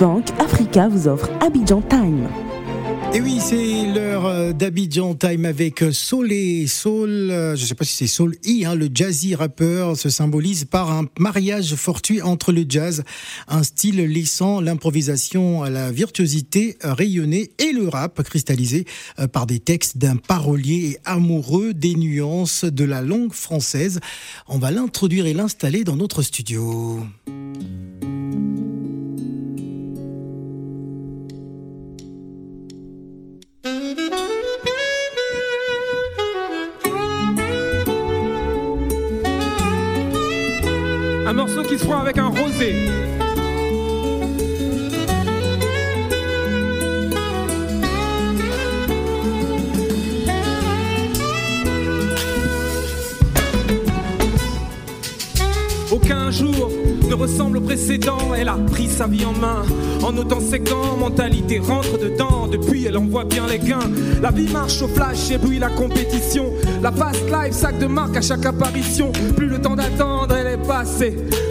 Orange Bank Africa vous offre Abidjan Time. Et oui, c'est l'heure euh, d'Abidjan Time avec euh, Soul et Soul. Euh, je ne sais pas si c'est Soul I, hein, le jazzy rappeur se symbolise par un mariage fortuit entre le jazz, un style laissant l'improvisation à la virtuosité rayonnée et le rap cristallisé par des textes d'un parolier amoureux des nuances de la langue française. On va l'introduire et l'installer dans notre studio. Un morceau qui se fera avec un rosé. Aucun jour ne ressemble au précédent. Elle a pris sa vie en main en ôtant ses gants. Mentalité rentre dedans. Depuis, elle en voit bien les gains. La vie marche au flash, éblouit la compétition. La fast life, sac de marque à chaque apparition. Plus le temps d'attendre,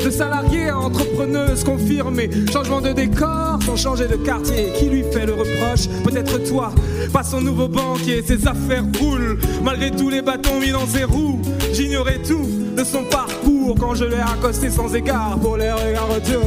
De salariée à entrepreneuse confirmée. Changement de décor sans changer de quartier. Qui lui fait le reproche? Peut-être toi. Pas son nouveau banquier, ses affaires roulent. Malgré tous les bâtons mis dans ses roues. J'ignorais tout de son parcours quand je l'ai accosté sans égard pour les regards retour.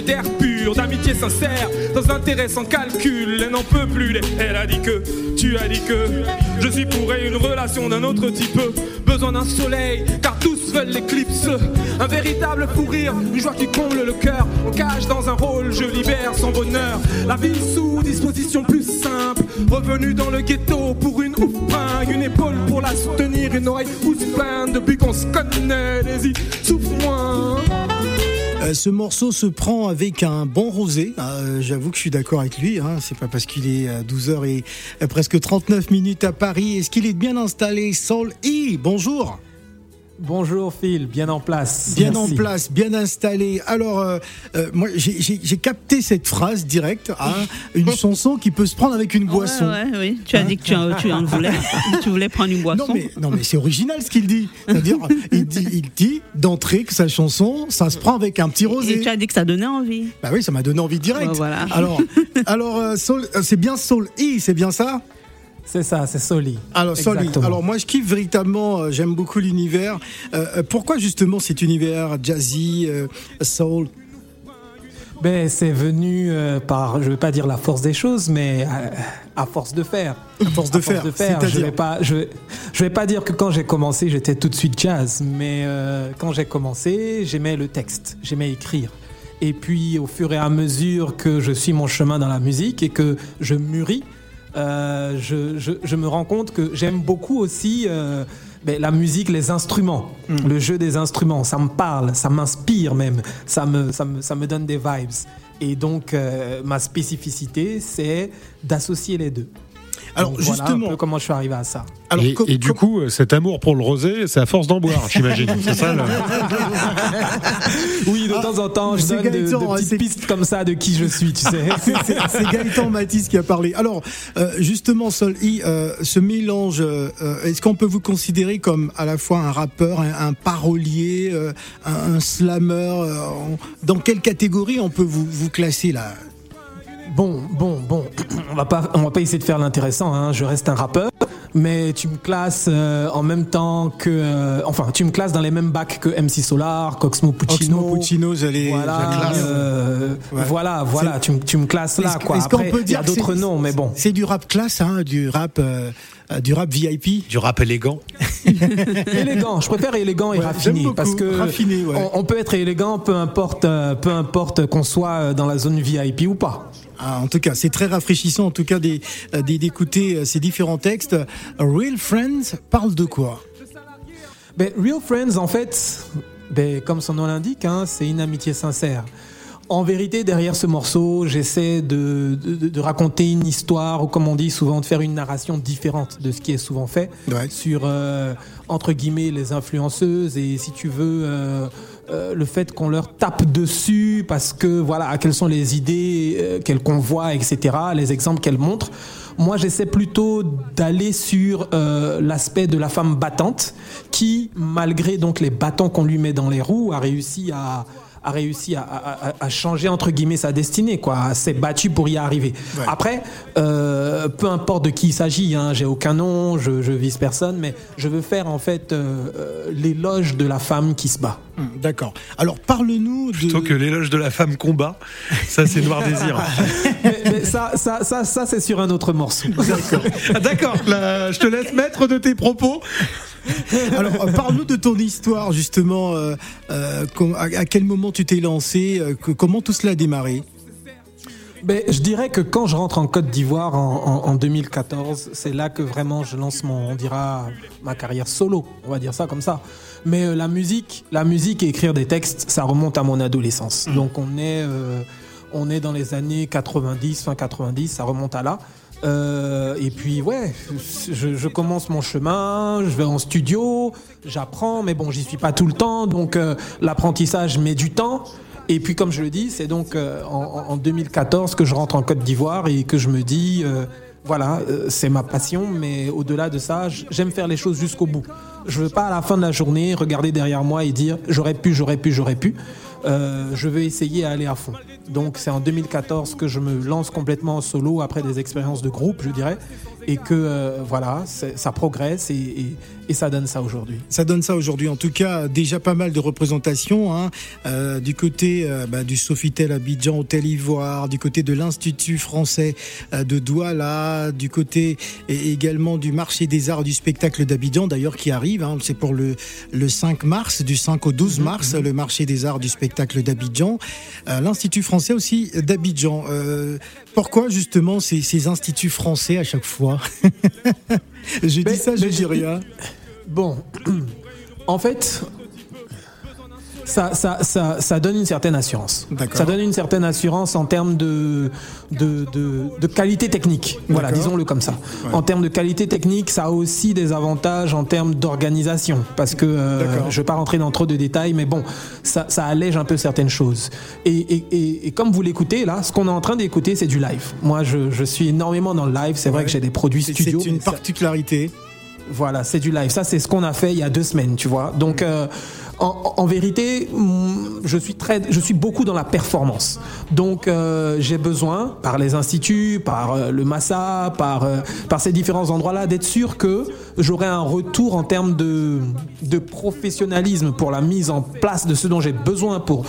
D'air pur, d'amitié sincère, dans intérêt sans calcul. Elle n'en peut plus. Elle a dit que, tu as dit que, je suis pour une relation d'un autre type. Besoin d'un soleil, car tous veulent l'éclipse. Un véritable fou rire, une joie qui comble le cœur. On cache dans un rôle, je libère son bonheur. La vie sous disposition plus simple. Revenu dans le ghetto pour une ouf une épaule pour la soutenir, une oreille pousse pleine depuis qu'on se connaît. Les souffle moins. Euh, ce morceau se prend avec un bon rosé. Euh, J'avoue que je suis d'accord avec lui. Hein. C'est pas parce qu'il est à 12h et euh, presque 39 minutes à Paris. Est-ce qu'il est bien installé Soul E, bonjour. Bonjour Phil, bien en place. Bien Merci. en place, bien installé. Alors, euh, euh, moi, j'ai- capté cette phrase directe. Hein, une chanson qui peut se prendre avec une boisson. Ouais, ouais, oui. Tu as dit que tu en, tu en voulais. tu voulais prendre une boisson. Non mais, non mais c'est original ce qu'il dit. C'est-à-dire, il dit, il dit d'entrée que sa chanson, ça se prend avec un petit Et rosé. tu as dit que ça donnait envie. Bah oui, ça m'a donné envie direct. Bah voilà. Alors, alors euh, c'est bien Soul E, c'est bien ça? C'est ça, c'est Soli. Alors. Exactement. Alors moi je kiffe véritablement, euh, j'aime beaucoup l'univers. Euh, euh, pourquoi justement cet univers jazzy, euh, soul? Ben, c'est venu euh, par, je vais pas dire la force des choses, mais à force de faire. À force de À faire, force de faire. Je c'est-à-dire vais pas, je, vais- je vais pas dire que quand j'ai commencé, j'étais tout de suite jazz, mais euh, quand j'ai commencé, j'aimais le texte, j'aimais écrire. Et puis, au fur et à mesure que je suis mon chemin dans la musique et que je mûris, euh, je, je- je me rends compte que j'aime beaucoup aussi euh, ben, la musique, les instruments, le jeu des instruments. Ça me parle, ça m'inspire même, ça me, ça, me, ça me donne des vibes. Et donc, euh, ma spécificité, c'est d'associer les deux. Alors Donc, voilà un justement, peu comment je suis arrivé à ça. alors, et, du co- coup, euh, cet amour pour le rosé, c'est à force d'en boire, j'imagine. C'est ça le- Oui, de temps en temps, je donne de, de Gaëtan, hein, petites c'est- pistes comme ça de qui je suis, tu sais. c'est- Gaëtan Matisse qui a parlé. Alors, euh, justement, Sol I, euh, ce mélange, euh, est-ce qu'on peut vous considérer comme à la fois un rappeur, un, un parolier, euh, un, un slammer euh, Dans quelle catégorie on peut vous, vous classer là? Bon, bon, bon, on va pas, on va pas essayer de faire l'intéressant. Hein. Je reste un rappeur, mais tu me classes euh, en même temps que, euh, enfin, tu me classes dans les mêmes bacs que MC Solar, Coxmo Puccino. Oxmo Puccino, j'allais. Voilà, euh, Ouais. voilà, voilà, tu, me- tu me classes là, quoi. est-ce qu'on Après, peut il y a dire d'autres noms, mais bon. C'est du rap classe, hein, du rap, du rap VIP. Du rap élégant. élégant, je préfère élégant et Ouais, raffiné beaucoup, parce que raffiné, ouais. on, on peut être élégant, peu importe, peu importe qu'on soit dans la zone VIP ou pas. Ah, en tout cas, c'est très rafraîchissant, en tout cas, euh, d'écouter euh, ces différents textes. Real Friends parle de quoi? Ben, Real Friends, en fait, ben, comme son nom l'indique, hein, c'est une amitié sincère. En vérité, derrière ce morceau, j'essaie de, de- de raconter une histoire, ou comme on dit souvent, de faire une narration différente de ce qui est souvent fait Ouais. sur, euh, entre guillemets, les influenceuses et, si tu veux, euh, euh, le fait qu'on leur tape dessus parce que, voilà, quelles sont les idées euh, qu'elles convoient, etc., les exemples qu'elles montrent. Moi, j'essaie plutôt d'aller sur euh, l'aspect de la femme battante qui, malgré donc les bâtons qu'on lui met dans les roues, a réussi à a réussi à, à- à- à changer entre guillemets sa destinée quoi s'est battu pour y arriver Ouais. après euh, peu importe de qui il s'agit hein, j'ai aucun nom je, je vise personne mais je veux faire en fait euh, euh, l'éloge de la femme qui se bat Hum, D'accord. Alors parle-nous de. Plutôt que l'éloge de la femme combat, ça c'est Noir Désir. mais, mais ça ça ça, ça c'est sur un autre morceau Ah, D'accord, je te laisse mettre de tes propos. Alors euh, parle-nous de ton histoire justement. euh, euh, à, quel moment tu t'es lancé euh, Comment tout cela a démarré? Ben, je dirais que quand je rentre en Côte d'Ivoire en, en- en 2014, c'est là que vraiment je lance mon, on dira, ma carrière solo, on va dire ça comme ça. Mais euh, la musique, la musique et écrire des textes, ça remonte à mon adolescence. Donc on est, euh, on est dans les années 90, fin 90, ça remonte à là. Euh, et puis ouais, je, commence mon chemin, je vais en studio, j'apprends, mais bon, j'y suis pas tout le temps, donc euh, l'apprentissage met du temps. Et puis comme je le dis, c'est donc euh, en, en 2014 que je rentre en Côte d'Ivoire et que je me dis, voilà, c'est ma passion, mais au-delà de ça, j'aime faire les choses jusqu'au bout. Je veux pas à la fin de la journée regarder derrière moi et dire j'aurais pu, j'aurais pu, j'aurais pu. Euh, je veux essayer à aller à fond. Donc c'est en 2014 que je me lance complètement en solo après des expériences de groupe, je dirais, et que euh, voilà, ça progresse et, ça donne ça aujourd'hui. Ça donne ça aujourd'hui. En tout cas, déjà pas mal de représentations hein, euh, du côté bah, du Sofitel Abidjan, Hôtel Ivoire, du côté de l'Institut français de Douala, du côté également du marché des arts du spectacle d'Abidjan, d'ailleurs qui arrive. Hein, c'est pour le, le 5 mars, du 5 au 12 mars, le marché des arts du spectacle d'Abidjan. Euh, L'Institut français aussi d'Abidjan. Euh, pourquoi justement ces, ces instituts français à chaque fois Je dis ça, je dis rien. Bon, en fait, ça, ça, ça, ça donne une certaine assurance. Ça donne une certaine assurance en termes de, de, de, de qualité technique. Voilà, disons-le comme ça. En termes de qualité technique, ça a aussi des avantages en termes d'organisation. Parce que euh, je ne vais pas rentrer dans trop de détails, mais bon, ça, ça allège un peu certaines choses. Et, et, et, et comme vous l'écoutez, là, ce qu'on est en train d'écouter, c'est du live. Moi, je, je suis énormément dans le live. C'est vrai que j'ai des produits studio. c'est une particularité. voilà, c'est du live. Ça, c'est ce qu'on a fait il y a deux semaines, tu vois. Donc, euh, en, en vérité, mm, je suis très, je suis beaucoup dans la performance. Donc, euh, j'ai besoin, par les instituts, par euh, le Massa, par euh, par ces différents endroits-là, d'être sûr que j'aurai un retour en termes de de professionnalisme pour la mise en place de ce dont j'ai besoin pour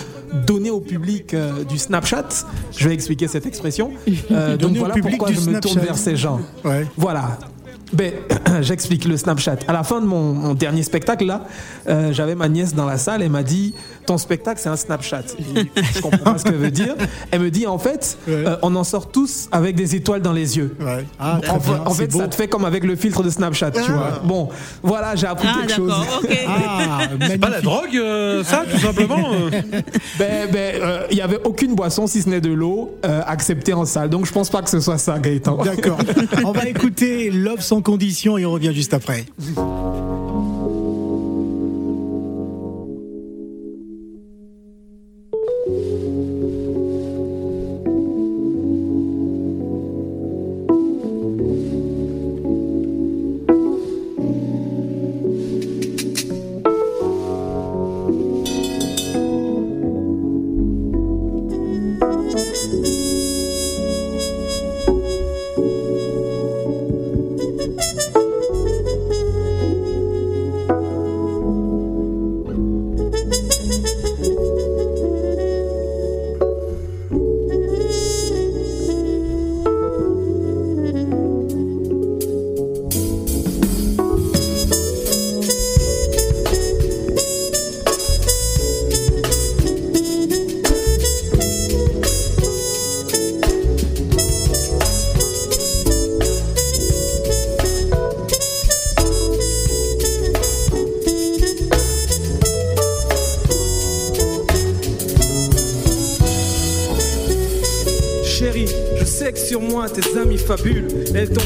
donner au public du Snapchat. Je vais expliquer cette expression. Donc voilà pourquoi je me tourne vers ces gens. Ouais. Voilà. Ben, j'explique le Snapchat. À la fin de mon, mon dernier spectacle, là, euh, j'avais ma nièce dans la salle. Elle m'a dit Ton spectacle, c'est un Snapchat. Et je comprends pas ce qu'elle veut dire. Elle me dit En fait, Ouais. euh, on en sort tous avec des étoiles dans les yeux. Ouais. Ah, En, bien, en c'est fait, beau. ça te fait comme avec le filtre de Snapchat, tu vois. Bon, voilà, j'ai appris Ah, quelque chose. d'accord, ok. Ah, Pas la drogue, euh, ça, tout simplement. Ben, ben, euh, il y avait aucune boisson, si ce n'est de l'eau, euh, acceptée en salle. Donc, je pense pas que ce soit ça, Gaëtan. D'accord. On va écouter Love sans condition et on revient juste après.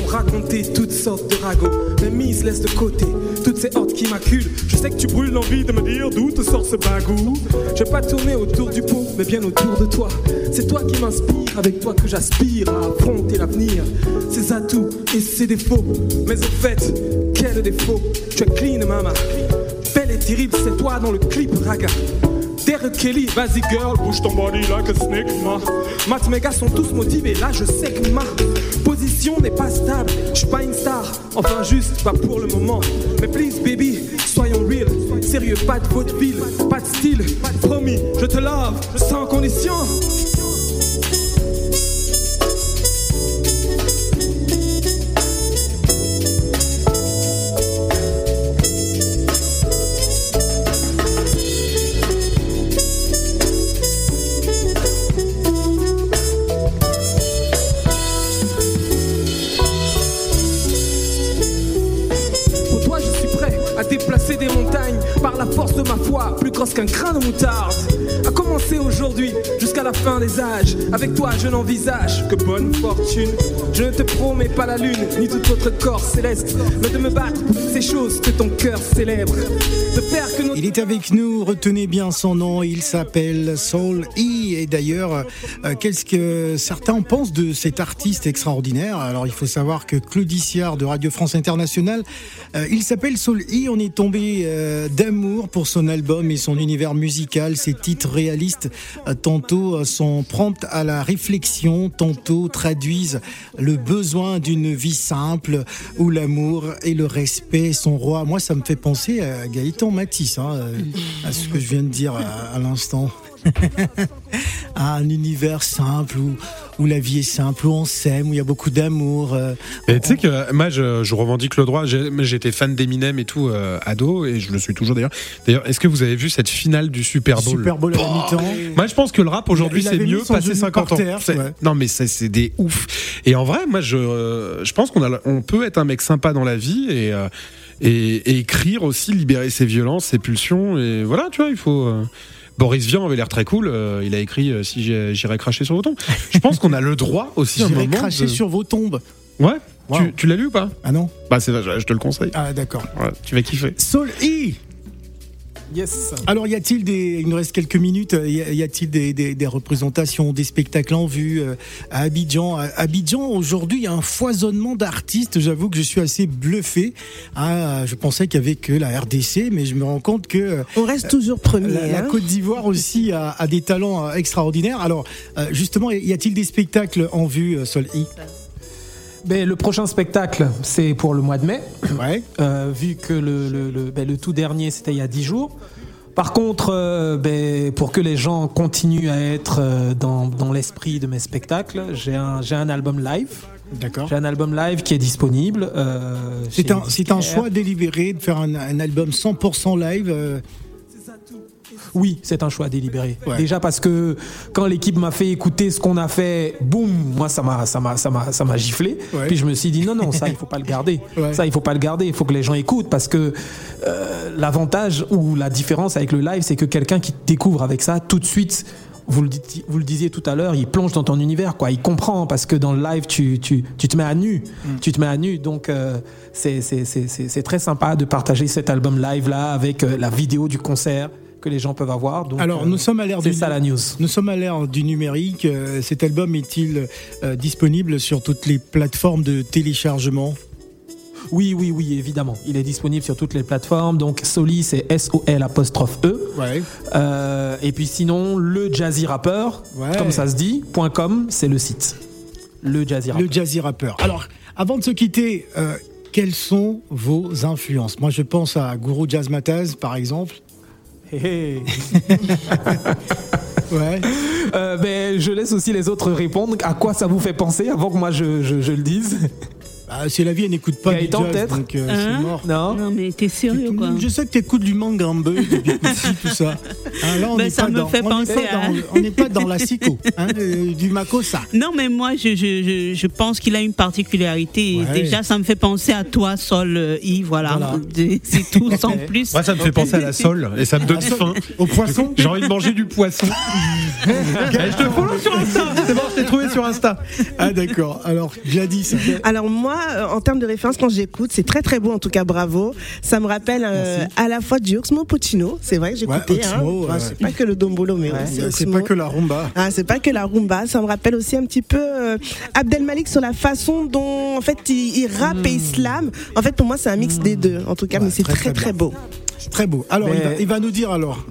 Raconté toutes sortes de ragots. Mais mise, laisse de côté toutes ces hordes qui m'acculent. Je sais que tu brûles l'envie de me dire d'où te sort ce bagou. Je vais pas tourner autour du pot, mais bien autour de toi. C'est toi qui m'inspire, avec toi que j'aspire à affronter l'avenir. Ses atouts et ses défauts. Mais au fait, quel défaut? Tu es clean, maman. Belle et terrible, c'est toi dans le clip raga. Vas-y girl, bouge ton body like a snake, ma. Mes gars sont tous motivés, là je sais que ma position n'est pas stable. Je suis pas une star, enfin juste pas pour le moment. Mais please baby, soyons real. Sérieux, pas de vaudeville, pas de style. Promis, je te lave, sans condition. La force de ma foi, plus grosse qu'un grain de moutarde. À commencer aujourd'hui jusqu'à la fin des âges. Avec toi, je n'envisage que bonne fortune. Je ne te promets pas la lune, ni tout autre corps céleste, mais de me battre pour ces choses que ton cœur célèbre. De faire que nos Il est avec nous, retenez bien son nom, il s'appelle Soul E. Et d'ailleurs, euh, qu'est-ce que certains pensent de cet artiste extraordinaire? Alors il faut savoir que Claudie Siard de Radio France Internationale, euh, il s'appelle Soul E. On est tombé euh, d'amour pour son album et son univers musical. Ses titres réalistes, tantôt sont promptes à la réflexion, tantôt traduisent le besoin d'une vie simple où l'amour et le respect sont rois. Moi, ça me fait penser à Gaëtan Matisse, hein, euh, à ce que je viens de dire à, à l'instant. à un univers simple où, où la vie est simple, où on s'aime, où il y a beaucoup d'amour. euh, Et tu sais que moi, je, je revendique le droit. J'étais fan d'Eminem et tout, euh, ado, et je le suis toujours d'ailleurs. D'ailleurs, est-ce que vous avez vu cette finale du Super Bowl? Super Bowl à la mi-temps. Moi, je pense que le rap aujourd'hui, c'est mieux passé genou 50 par ans. terre, C'est- ouais. Non, mais c'est des ouf. Et en vrai, moi, je, je pense qu'on a, on peut être un mec sympa dans la vie et, euh, et, et écrire aussi, libérer ses violences, ses pulsions. Et voilà, tu vois, il faut. euh, Boris Vian avait l'air très cool. euh, il a écrit euh, si j'irais cracher sur vos tombes. Je pense qu'on a le droit aussi un J'irai moment. cracher de- sur vos tombes. Ouais. Wow. Tu, tu l'as lu ou pas? Ah non Bah, c'est, je, je te le conseille. Ah d'accord. Ouais, tu vas kiffer. Soul E Yes. Alors, y a-t-il des. Il nous reste quelques minutes. Y a- y a-t-il des, des- des représentations, des spectacles en vue euh, à Abidjan À Abidjan, aujourd'hui, il y a un foisonnement d'artistes. J'avoue que je suis assez bluffé. Ah, je pensais qu'il y avait que la RDC, mais je me rends compte que euh, On reste toujours premier. la, la hein. Côte d'Ivoire aussi a, a des talents euh, extraordinaires. Alors, euh, justement, y a-t-il des spectacles en vue, euh, Sol I Ben, le prochain spectacle, c'est pour le mois de mai, Ouais. euh, vu que le, le, le- ben, le tout dernier, c'était il y a 10 jours. Par contre, euh, ben, pour que les gens continuent à être euh, dans, dans l'esprit de mes spectacles, j'ai un, j'ai un album live. D'accord. J'ai un album live qui est disponible. C'est un, c'est un choix délibéré de faire un, un album 100% live. Oui, c'est un choix délibéré. Ouais. Déjà parce que quand l'équipe m'a fait écouter ce qu'on a fait, boum, moi ça m'a ça m'a ça m'a ça m'a giflé. Ouais. Puis je me suis dit non non, ça il faut pas le garder. Ouais. Ça il faut pas le garder, il faut que les gens écoutent parce que euh, l'avantage ou la différence avec le live, c'est que quelqu'un qui te découvre avec ça tout de suite vous le, dites- vous le disiez tout à l'heure, il plonge dans ton univers, quoi. Il comprend parce que dans le live, tu, tu, tu te mets à nu. Mm. Tu te mets à nu. Donc, euh, c'est très sympa de partager cet album live-là avec euh, la vidéo du concert que les gens peuvent avoir. Donc, Alors, euh, nous sommes à l'ère c'est du ça la news. Nous sommes à l'ère du numérique. Euh, Cet album est-il euh, disponible sur toutes les plateformes de téléchargement? Oui, oui, oui, évidemment. Il est disponible sur toutes les plateformes. Donc, Soli, c'est S-O-L apostrophe E. Ouais. Euh, et puis sinon, le Jazzy Rapper, Ouais. comme ça se dit, .com, c'est le site. Le Jazzy Rapper. Le jazzy rapper. Alors, avant de se quitter, euh, quelles sont vos influences? Moi, je pense à Guru Jazz Mataz, par exemple. Ouais. Euh, ben, je laisse aussi les autres répondre. À quoi ça vous fait penser avant que moi je, je- je le dise? Bah, c'est la vie, elle n'écoute pas du Gaëtan, jazz, peut-être donc euh, Hein c'est mort. Non Non, mais t'es sérieux, quoi. Je sais que t'écoutes du Mangrambe, du Bikuti, tout ça. Hein, là, on Ben, n'est ça pas me dans, fait on pas à- dans- on n'est pas dans la psycho, hein, euh, du Makossa. Non, mais moi, je, je, je, je pense qu'il a une particularité. Ouais. Déjà, ça me fait penser à toi, Sol euh, I, voilà. Voilà. C'est tout, sans plus. Moi, ça me fait penser à la sole et ça me donne faim. Au poisson J'ai envie de manger du poisson. Eh, je te follow sur Insta, c'est bon. je l'ai trouvé sur Insta. Ah d'accord. Alors Gladys. Alors moi, euh, en termes de référence, quand j'écoute, c'est très très beau en tout cas, bravo. Ça me rappelle euh, à la fois du Oxmo Puccino, c'est vrai que j'écoutais. Ouais, hein. ouais. c'est pas que le dombolo, mais Ouais, aussi C'est pas que la rumba. Ah, c'est pas que la rumba, ça me rappelle aussi un petit peu euh, Abdel Malik sur la façon dont en fait il, il rappe et il slam. En fait pour moi c'est un mix des deux en tout cas, mais c'est très, très beau. Très beau. Alors Mais- il, va, il va nous dire alors.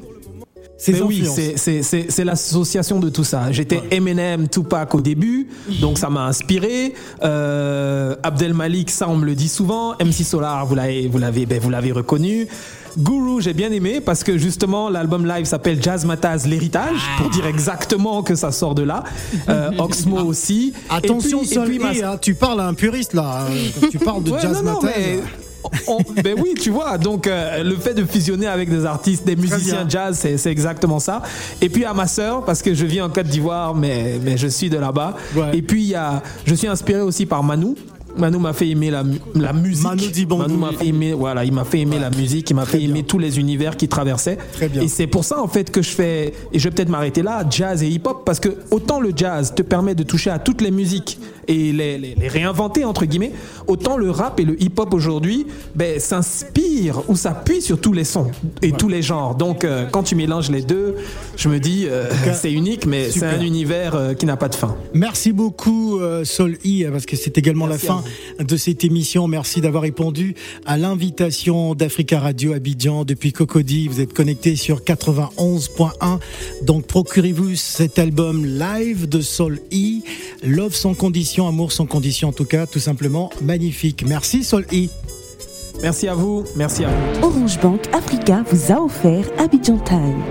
Oui, c'est- c'est- c'est c'est l'association de tout ça. J'étais Eminem, Tupac au début, donc ça m'a inspiré. Euh, Abdel Malik, ça on me le dit souvent. MC Solar, vous l'avez, vous l'avez, ben, vous l'avez reconnu. Guru, j'ai bien aimé parce que justement l'album live s'appelle Jazz Mataz l'héritage pour dire exactement que ça sort de là. Euh, Oxmo aussi. Attention, Et puis- et puis ma- hein, tu parles à un puriste là. quand tu parles de Ouais, jazz non, non, mais on- ben oui, tu vois. Donc, euh, le fait de fusionner avec des artistes, des musiciens jazz, c'est exactement ça. Et puis à ma sœur, parce que je vis en Côte d'Ivoire, mais, mais je suis de là-bas. Ouais. Et puis, il y a, je suis inspiré aussi par Manu. Manu m'a fait aimer la, la musique. Manu. Manu m'a fait aimer, voilà, il m'a fait aimer la musique, il m'a fait bien. aimer tous les univers qu'il traversait. Très bien. Et c'est pour ça en fait que je fais, et je vais peut-être m'arrêter là, jazz et hip-hop, parce que autant le jazz te permet de toucher à toutes les musiques et les, les- les réinventer entre guillemets, autant le rap et le hip-hop aujourd'hui ben, s'inspirent ou s'appuient sur tous les sons et tous les genres. Donc euh, quand tu mélanges les deux, je me dis euh, c'est unique, mais c'est un univers euh, qui n'a pas de fin. Merci beaucoup euh, Sol I parce que c'est également Merci la fin de cette émission. Merci d'avoir répondu à l'invitation d'Africa Radio Abidjan depuis Cocody. Vous êtes connectés sur 91.1. Donc procurez-vous cet album live de Sol I, Love sans condition, amour sans condition en tout cas, tout simplement magnifique. Merci Sol I. Merci à vous, merci à vous. Orange Bank Africa vous a offert Abidjan Time.